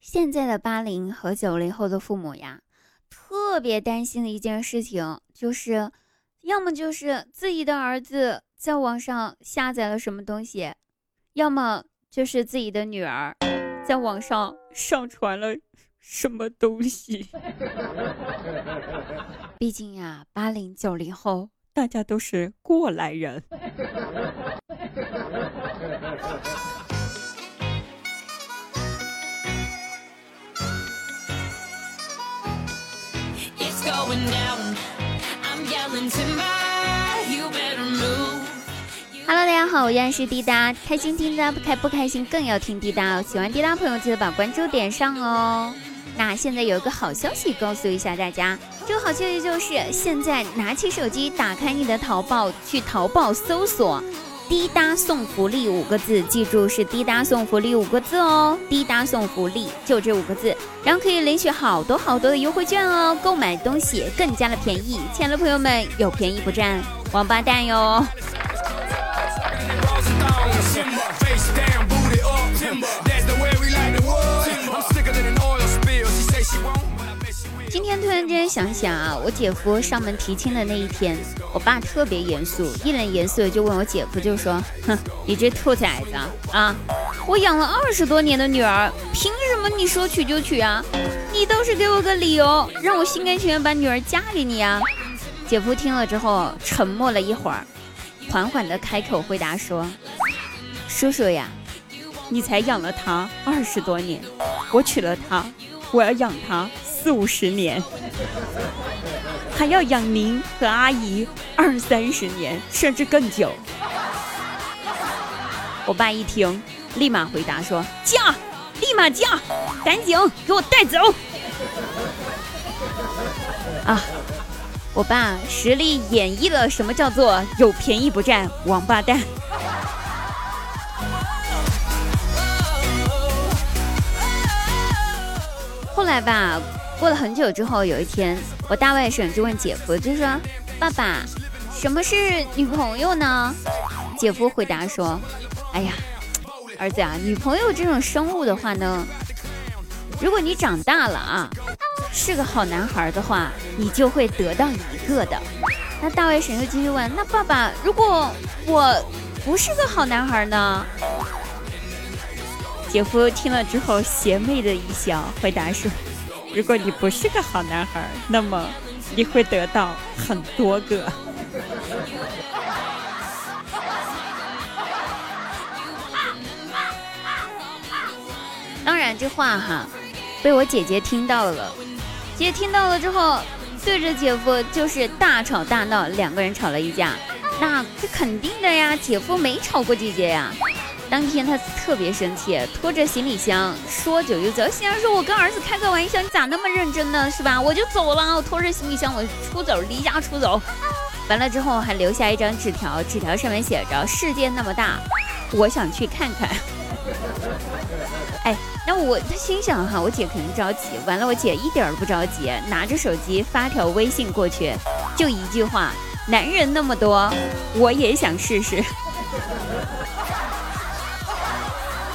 现在的八零和九零后的父母呀，特别担心的一件事情就是，要么就是自己的儿子在网上下载了什么东西，要么就是自己的女儿在网上上传了什么东西。毕竟呀，八零九零后大家都是过来人。Hello，大家好，我依然是滴答，开心听滴答，不开不开心更要听滴答哦。喜欢滴答朋友记得把关注点上哦。那现在有一个好消息告诉一下大家，这个好消息就是现在拿起手机，打开你的淘宝，去淘宝搜索。滴答送福利五个字，记住是滴答送福利五个字哦。滴答送福利就这五个字，然后可以领取好多好多的优惠券哦，购买东西更加的便宜。亲爱的朋友们，有便宜不占王八蛋哟。想想啊，我姐夫上门提亲的那一天，我爸特别严肃，一脸严肃的就问我姐夫，就说：“哼，你这兔崽子啊！我养了二十多年的女儿，凭什么你说娶就娶啊？你倒是给我个理由，让我心甘情愿把女儿嫁给你啊！”姐夫听了之后沉默了一会儿，缓缓的开口回答说：“叔叔呀，你才养了她二十多年，我娶了她，我要养她。”四五十年，还要养您和阿姨二三十年，甚至更久。我爸一听，立马回答说：“嫁，立马嫁，赶紧给我带走。”啊，我爸实力演绎了什么叫做有便宜不占王八蛋。后来吧。过了很久之后，有一天，我大外甥就问姐夫，就说：“爸爸，什么是女朋友呢？”姐夫回答说：“哎呀，儿子啊，女朋友这种生物的话呢，如果你长大了啊，是个好男孩的话，你就会得到一个的。”那大外甥又继续问：“那爸爸，如果我不是个好男孩呢？”姐夫听了之后邪魅的一笑，回答说。如果你不是个好男孩，那么你会得到很多个。当然，这话哈被我姐姐听到了。姐姐听到了之后，对着姐夫就是大吵大闹，两个人吵了一架。那这肯定的呀，姐夫没吵过姐姐呀。当天他特别生气，拖着行李箱说走就走。心想说：“我跟儿子开个玩笑，你咋那么认真呢？是吧？我就走了，我拖着行李箱我出走，离家出走。完了之后还留下一张纸条，纸条上面写着：世界那么大，我想去看看。哎，那我他心想哈，我姐肯定着急。完了，我姐一点都不着急，拿着手机发条微信过去，就一句话：男人那么多，我也想试试。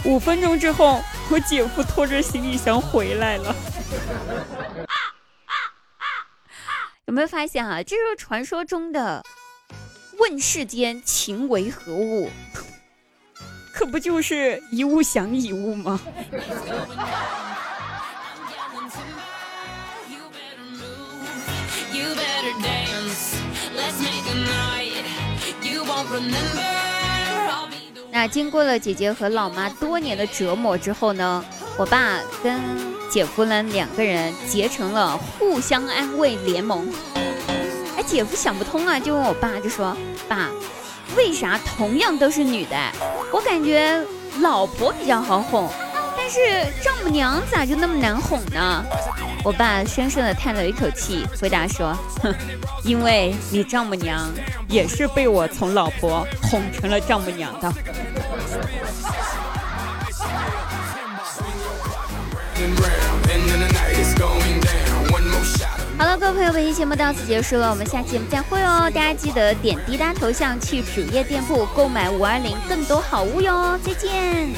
五分钟之后，我姐夫拖着行李箱回来了。有没有发现啊？这是传说中的“问世间情为何物”，可不就是一物降一物吗？那经过了姐姐和老妈多年的折磨之后呢，我爸跟姐夫呢两个人结成了互相安慰联盟。哎，姐夫想不通啊，就问我爸，就说：“爸，为啥同样都是女的，我感觉老婆比较好哄，但是丈母娘咋就那么难哄呢？”我爸深深的叹了一口气，回答说：“哼，因为你丈母娘也是被我从老婆哄成了丈母娘的。”各位朋友，本期节目到此结束了，我们下期节目再会哦！大家记得点滴答头像去主页店铺购买五二零更多好物哟！再见。